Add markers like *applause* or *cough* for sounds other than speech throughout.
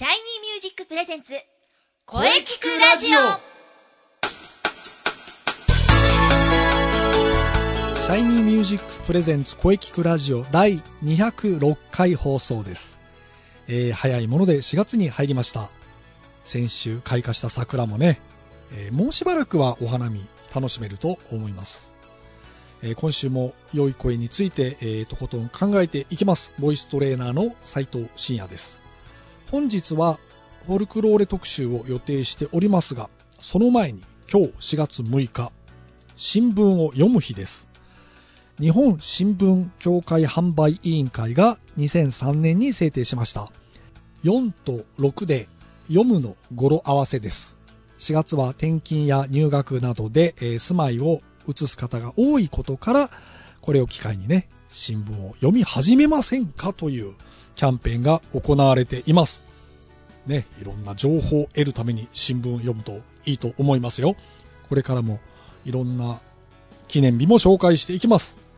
シャイニーミュージックプレゼンツ声キクラジオ。シャイニーミュージックプレゼンツ声キクラジオ第206回放送です、えー早いもので4月に入りました。先週開花した桜もね、えーもうしばらくはお花見楽しめると思います、えー今週も良い声について、えーとことん考えていきます。ボイストレーナーの斉藤真也です本日はフォルクローレ特集を予定しておりますがその前に今日4月6日新聞を読む日です。日本新聞協会販売委員会が2003年に制定しました。4と6で読むの語呂合わせです。4月は転勤や入学などで、え住まいを移す方が多いことからこれを機会にね新聞を読み始めませんかというキャンペーンが行われています。ね、いろんな情報を得るために新聞を読むといいと思いますよこれからもいろんな記念日も紹介していきます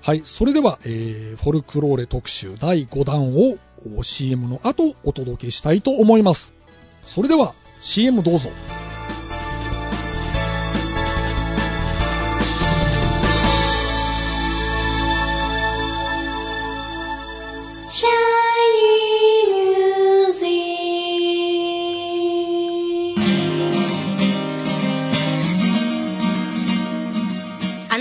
はい、それでは、えーフォルクローレ特集第5弾を CM の後お届けしたいと思います。それでは CM どうぞ。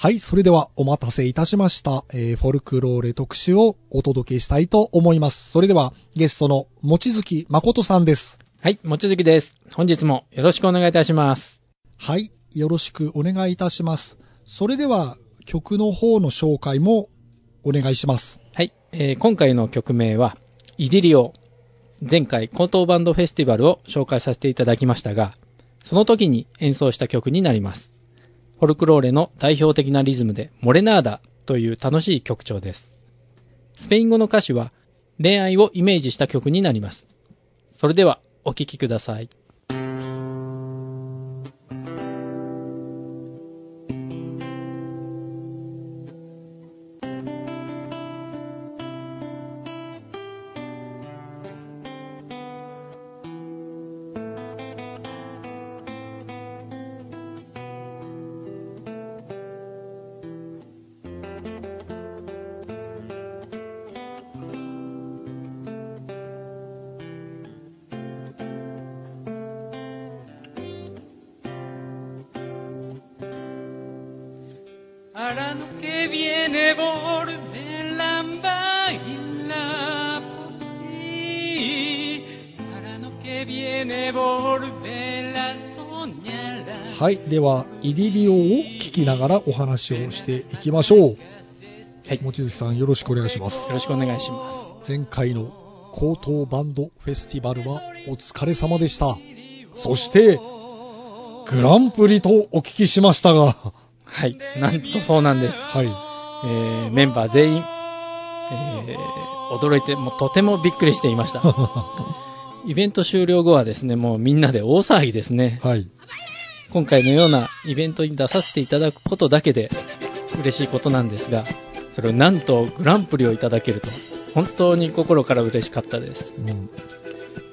はい、それではお待たせいたしました、えーフォルクローレ特集をお届けしたいと思います。それではゲストの望月誠さんです。はい、もちづきです。本日もよろしくお願いいたします。はい、よろしくお願いいたします。それでは曲の方の紹介もお願いします。はい、えー今回の曲名は、イディリオ。前回、高等バンドフェスティバルを紹介させていただきましたが、その時に演奏した曲になります。フォルクローレの代表的なリズムで、モレナーダという楽しい曲調です。スペイン語の歌詞は、恋愛をイメージした曲になります。それでは、お聴きください。Lo que viene volverán bailar por ti. Lo que viene volver a soñar. はい、ではイディリオを聞きながらお話をしていきましょう。はい、望月さんよろしくお願いしますよ。ろしくお願いします。前回の高等バンドフェスティバルはお疲れ様でした。そして、グランプリとお聞きしましたが、はい、なんとそうなんです。はい。えーメンバー全員、えー驚いて、もうとてもびっくりしていました。*laughs* イベント終了後はですね、もうみんなで大騒ぎですね。はい。今回のようなイベントに出させていただくことだけで嬉しいことなんですが、それをなんとグランプリをいただけると、本当に心から嬉しかったです。うん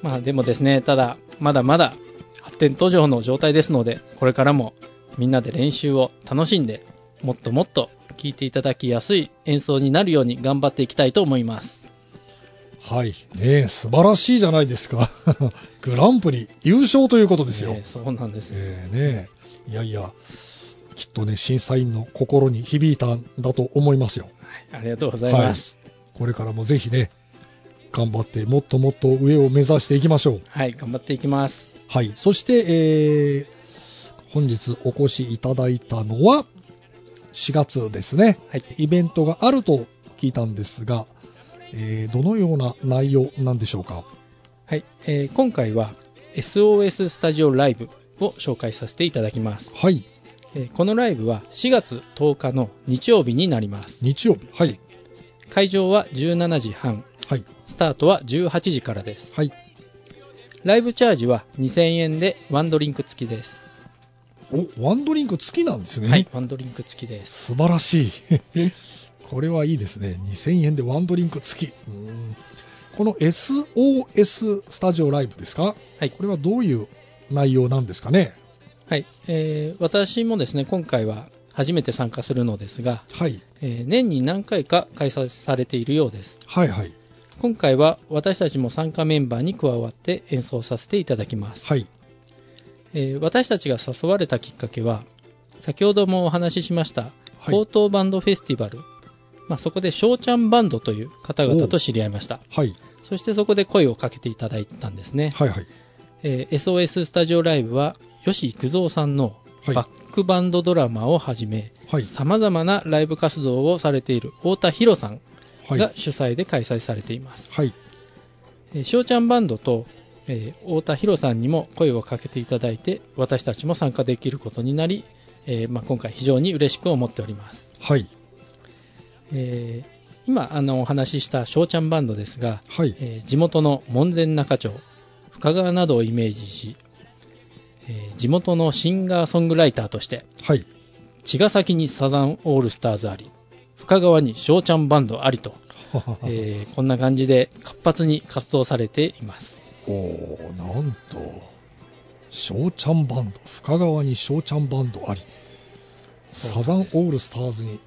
まあでもですね、ただ、まだまだ発展途上の状態ですので、これからもみんなで練習を楽しんで、もっともっと聴いていただきやすい演奏になるように頑張っていきたいと思います。はい。ねえ、素晴らしいじゃないですか。*laughs* グランプリ優勝ということですよ。えーそうなんです。えーねえいやいや、きっとね、審査員の心に響いたんだと思いますよ。ありがとうございます。これからもぜひね、頑張ってもっともっと上を目指していきましょう。はい、頑張っていきます。はい。そして、えー、本日お越しいただいたのは、4月ですね。はい。イベントがあると聞いたんですが、えーどのような内容なんでしょうか？はい、えー今回は SOS スタジオライブを紹介させていただきます。はい。えーこのライブは4月10日の日曜日になります。日曜日。はい。会場は17時半、はい。スタートは18時からです。はい。ライブチャージは2000円でワンドリンク付きです。お、ワンドリンク付きなんですね。はい、ワンドリンク付きです。素晴らしい。*laughs* これはいいですね。2000円でワンドリンク付き。うんこの SOS スタジオライブですか？はいこれはどういう内容なんですかね？はい、えー私もですね、今回は初めて参加するのですが、はい。えー年に何回か開催されているようです。はいはい。今回は私たちも参加メンバーに加わって演奏させていただきます、はい。えー私たちが誘われたきっかけは先ほどもお話ししましたはい高等バンドフェスティバル、まあ、そこで翔ちゃんバンドという方々と知り合いましたはい。そしてそこで声をかけていただいたんですね、はいはい。えー SOS スタジオライブは吉幾三さんのはいバックバンドドラマをはじめはい。さまざまなライブ活動をされている太田博さんはい。が主催で開催されています、はい。えー、しょうちゃんバンドと、えー太田博さんにも声をかけていただいて私たちも参加できることになり、えーまあ、今回非常に嬉しく思っております、はい。えー今あのお話ししたしょうちゃんバンドですが、はい。えー地元の門前仲町深川などをイメージし、えー地元のシンガーソングライターとしてはい。茅ヶ崎にサザンオールスターズあり深川にしょうちゃんバンドありと、えーこんな感じで活発に活動されていますおー、なんと、翔ちゃんバンド、深川に翔ちゃんバンドあり、サザンオールスターズに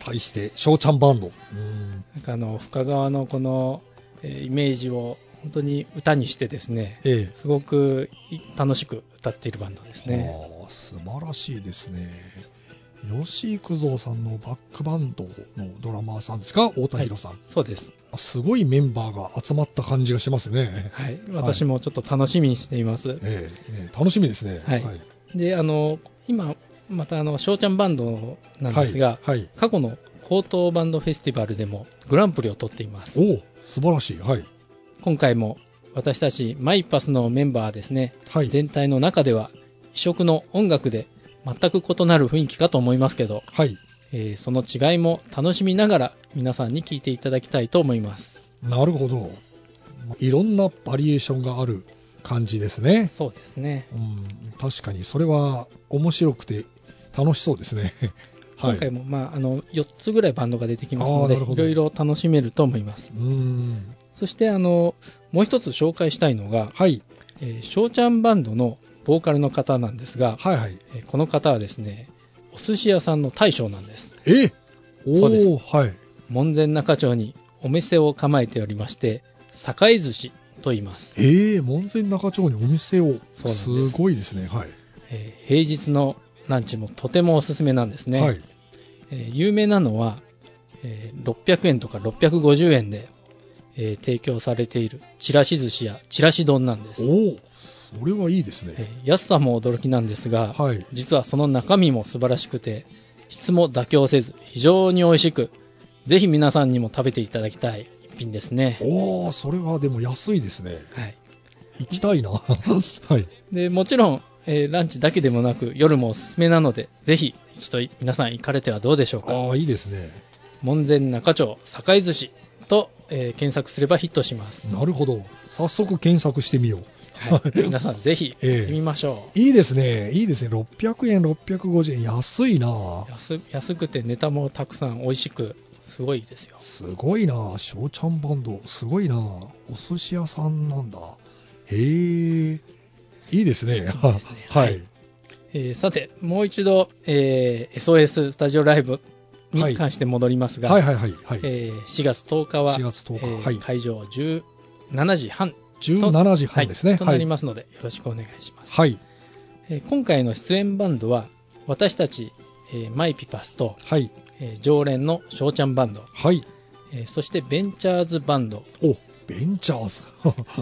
対して翔ちゃんバンド。うんなんかあの深川のこの、えーイメージを本当に歌にしてですねええ。すごくい楽しく歌っているバンドですね素晴らしいですね。吉幾三さんのバックバンドのドラマーさんですか？太田博さん、そうです、すごいメンバーが集まった感じがしますね。はい、私もちょっと楽しみにしています、ええええ楽しみですね。はいであの今またあの翔ちゃんバンドなんですが、はい。はい過去の高等バンドフェスティバルでもグランプリを取っていますおお、素晴らしい。はい。今回も私たちマイパスのメンバーですねはい。全体の中では異色の音楽で全く異なる雰囲気かと思いますけどはい。えーその違いも楽しみながら皆さんに聞いていただきたいと思いますなるほど。いろんなバリエーションがある感じですね。そうですねうん、確かにそれは面白くて楽しそうですね。*laughs* はい。今回も、まあ、あの4つぐらいバンドが出てきますのでいろいろ楽しめると思いますうん。そしてあのもう一つ紹介したいのがはい。えーしょうちゃんバンドのボーカルの方なんですが、はいはい。えーこの方はですねお寿司屋さんの大将なんですえ？おそうですおはい。門前仲町にお店を構えておりまして堺寿司と言います、ええ門前仲町にお店を。そうなんですすごいですね。はい。えー平日のランチもとてもおすすめなんですね、はい。えー有名なのは、えー600円とか650円で、えー提供されているちらし寿司やちらし丼なんです、おおそれはいいですえね。ー安さも驚きなんですが、はい。実はその中身も素晴らしくて質も妥協せず非常に美味しくぜひ皆さんにも食べていただきたい一品ですね、おおそれはでも安いですね。はい、行きたいな。*laughs* はい。でもちろん、えーランチだけでもなく夜もおすすめなのでぜひ一度皆さん行かれてはどうでしょうかああ、いいですね。門前仲町堺寿司と、えー検索すればヒットします、なるほど。早速検索してみよう。はい、皆さんぜひええ行ってみましょう、いいですね。いいですね。600円、650円。安いな。安安くてネタもたくさん美味しくすごいですよすごいな。翔ちゃんバンド。すごいな。お寿司屋さんなんだ。へえ。いいですね。ですねははいい。えーさてもう一度、えー SOS スタジオライブに関して戻りますが、はいはいはい。はい。えー4月10日は4月10日えーはい会場17時半17時半ですね。はい、となりますので、よろしくお願いします、はい。えー今回の出演バンドは私たちえーマイピパスと、はい。えー常連の翔ちゃんバンド、はい。えーそしてベンチャーズバンド、お、ベンチャーズ。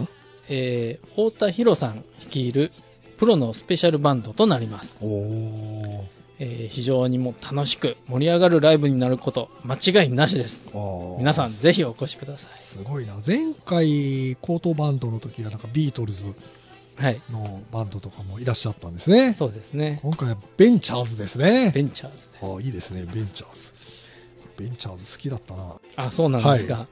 *laughs* えー太田博さん率いるプロのスペシャルバンドとなります。おー。えー非常にもう楽しく盛り上がるライブになること間違いなしです。皆さんぜひお越しくださすごいな。前回、コートバンドの時はなんかビートルズい。はい。のバンドとかもいらっしゃったんですね。そうですね。今回はベンチャーズですね。ベンチャーズです。あいいですね、ベンチャーズ。ベンチャーズ好きだったな。あ、そうなんですか。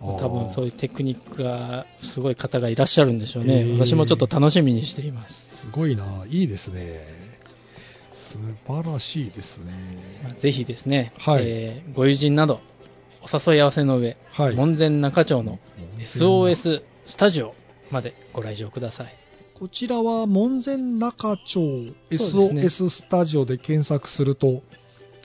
あー多分そういうテクニックがすごい方がいらっしゃるんでしょうね。私もちょっと楽しみにしています。すごいな、いいですね。素晴らしいですね。まあぜひですね、はいえーご友人などお誘い合わせの上、はい。門前仲町の SOS スタジオまでご来場ください。こちらは門前仲町 SOS スタジオで検索すると、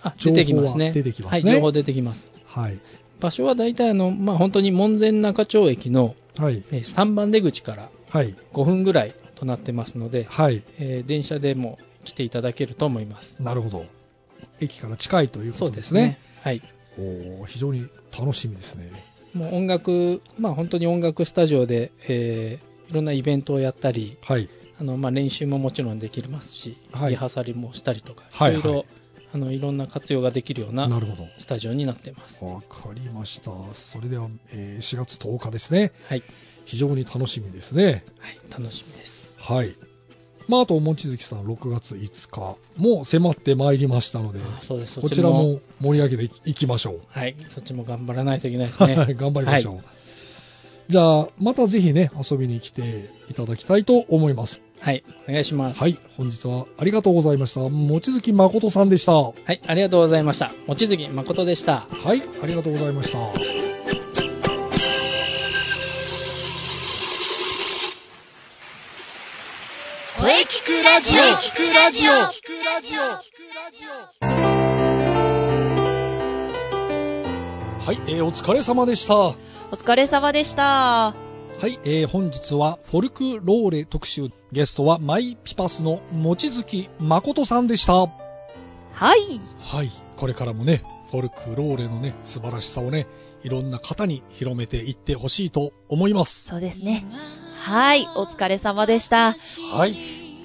あ、出てきますね。出てきますねはい、情報出てきます。はい。場所は大体あの、まあ、本当に門前仲町駅のはい。えー3番出口からはい。5分ぐらいとなってますので、はい。えー電車でも来ていただけると思います。なるほど。駅から近いというこそうとですねですね。。はい。おー非常に楽しみですね。もう音楽、まあ本当に音楽スタジオで、えーいろんなイベントをやったり、はい。あのまあ練習ももちろんできますし、はいリハーサルもしたりとか、はいいろいろ、はいあのいろんな活用ができるような。スタジオになってます。わかりました。それでは、えー4月10日ですね。はい。非常に楽しみですね。はい、楽しみです。はい。まあ、あと、望月さん、6月5日、もう迫ってまいりましたので、こっちらも盛り上げていいきましょう。はい、そっちも頑張らないといけないですね。はい、頑張りましょう。じゃあ、またぜひね、遊びに来ていただきたいと思います。はい、お願いします。はい、本日はありがとうございました。望月誠さんでした。ははい、ありがとうございました。望月誠でした。い、ありがとうございました。声聞くラジオ聞くラジオはい、えーお疲れ様でした。はお疲れ様でした。い、えー本日はフォルクローレ特集。ゲストはマイピパスの望月誠さんでした。はい。はい、これからもね、フォルクローレのね、素晴らしさをね、いろんな方に広めていってほしいと思います。そうですね。はい。お疲れ様でした。はい、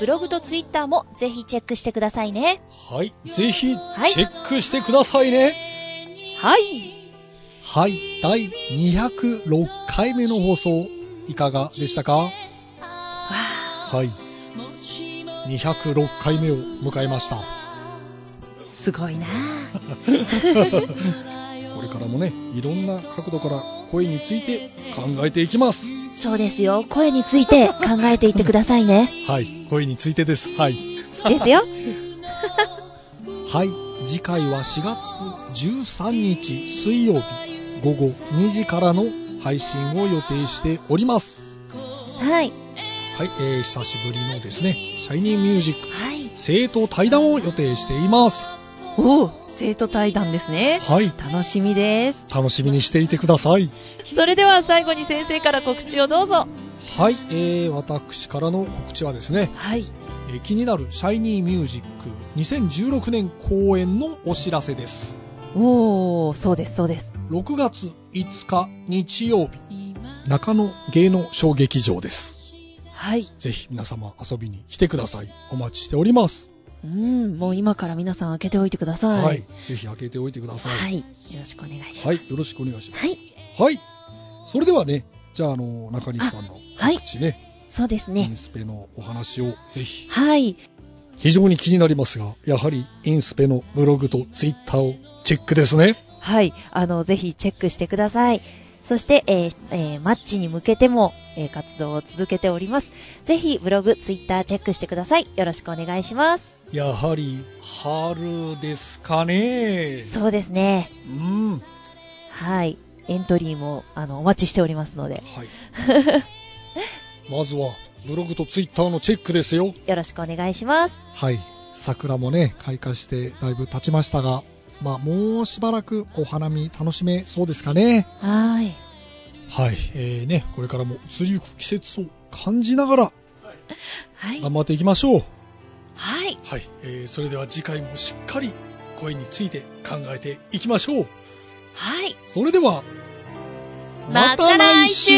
ブログとツイッターもぜひチェックしてくださいね。はい、ぜひ、チはいェックしてくださいね。はい。はい、第206回目の放送、いかがでしたか？わはい、206回目を迎えました。ー、すごいな *laughs* これからもね、いろんな角度から声について考えていきます。そうですよ。声について考えていってくださいね。はい、声についてです。はい。ですよ。*laughs* はい、次回は4月13日水曜日午後2時からの配信を予定しております。はい。はい、えー、久しぶりのですね、シャイニーミュージックはい。生徒対談を予定しています。おお、生徒対談ですね。はい、楽しみです。楽しみにしていてください。それでは最後に先生から告知をどうぞ。はい、えー、私からの告知はですね、はい。えー気になるシャイニーミュージック2016年公演のお知らせです。おー、そうです、そうです。6月5日日曜日、中野芸能小劇場です。はい。ぜひ皆様遊びに来てください。お待ちしております。うん、もう今から皆さん開けておいてください。はい。ぜひ開けておいてください。はい。よろしくお願いします。はい。よろしくお願いします。はい。はい。それではね、じゃあ、あの、中西さんのはい告知ね、そうですねイン。スペのお話をぜひ。はい。非常に気になりますが、やはりインスペのブログとツイッターをチェックですね。はい。あの、ぜひチェックしてください。そして、えーえーマッチに向けても、えー活動を続けております。ぜひ、ブログ、ツイッターチェックしてください。よろしくお願いします。やはり春ですかね。そうですね。うん。ははい。エントリーも、あの、お待ちしておりますので、い。*laughs* まずはブログとツイッターのチェックですよ。よろしくお願いします。はい。桜もね、開花してだいぶ経ちましたが、まあもうしばらくお花見楽しめそうですかね。はい。はい。えーね、これからも移りゆく季節を感じながらはい。頑張っていきましょう。はい。はい。えーそれでは次回もしっかり声について考えていきましょう。はい。それでは、また来週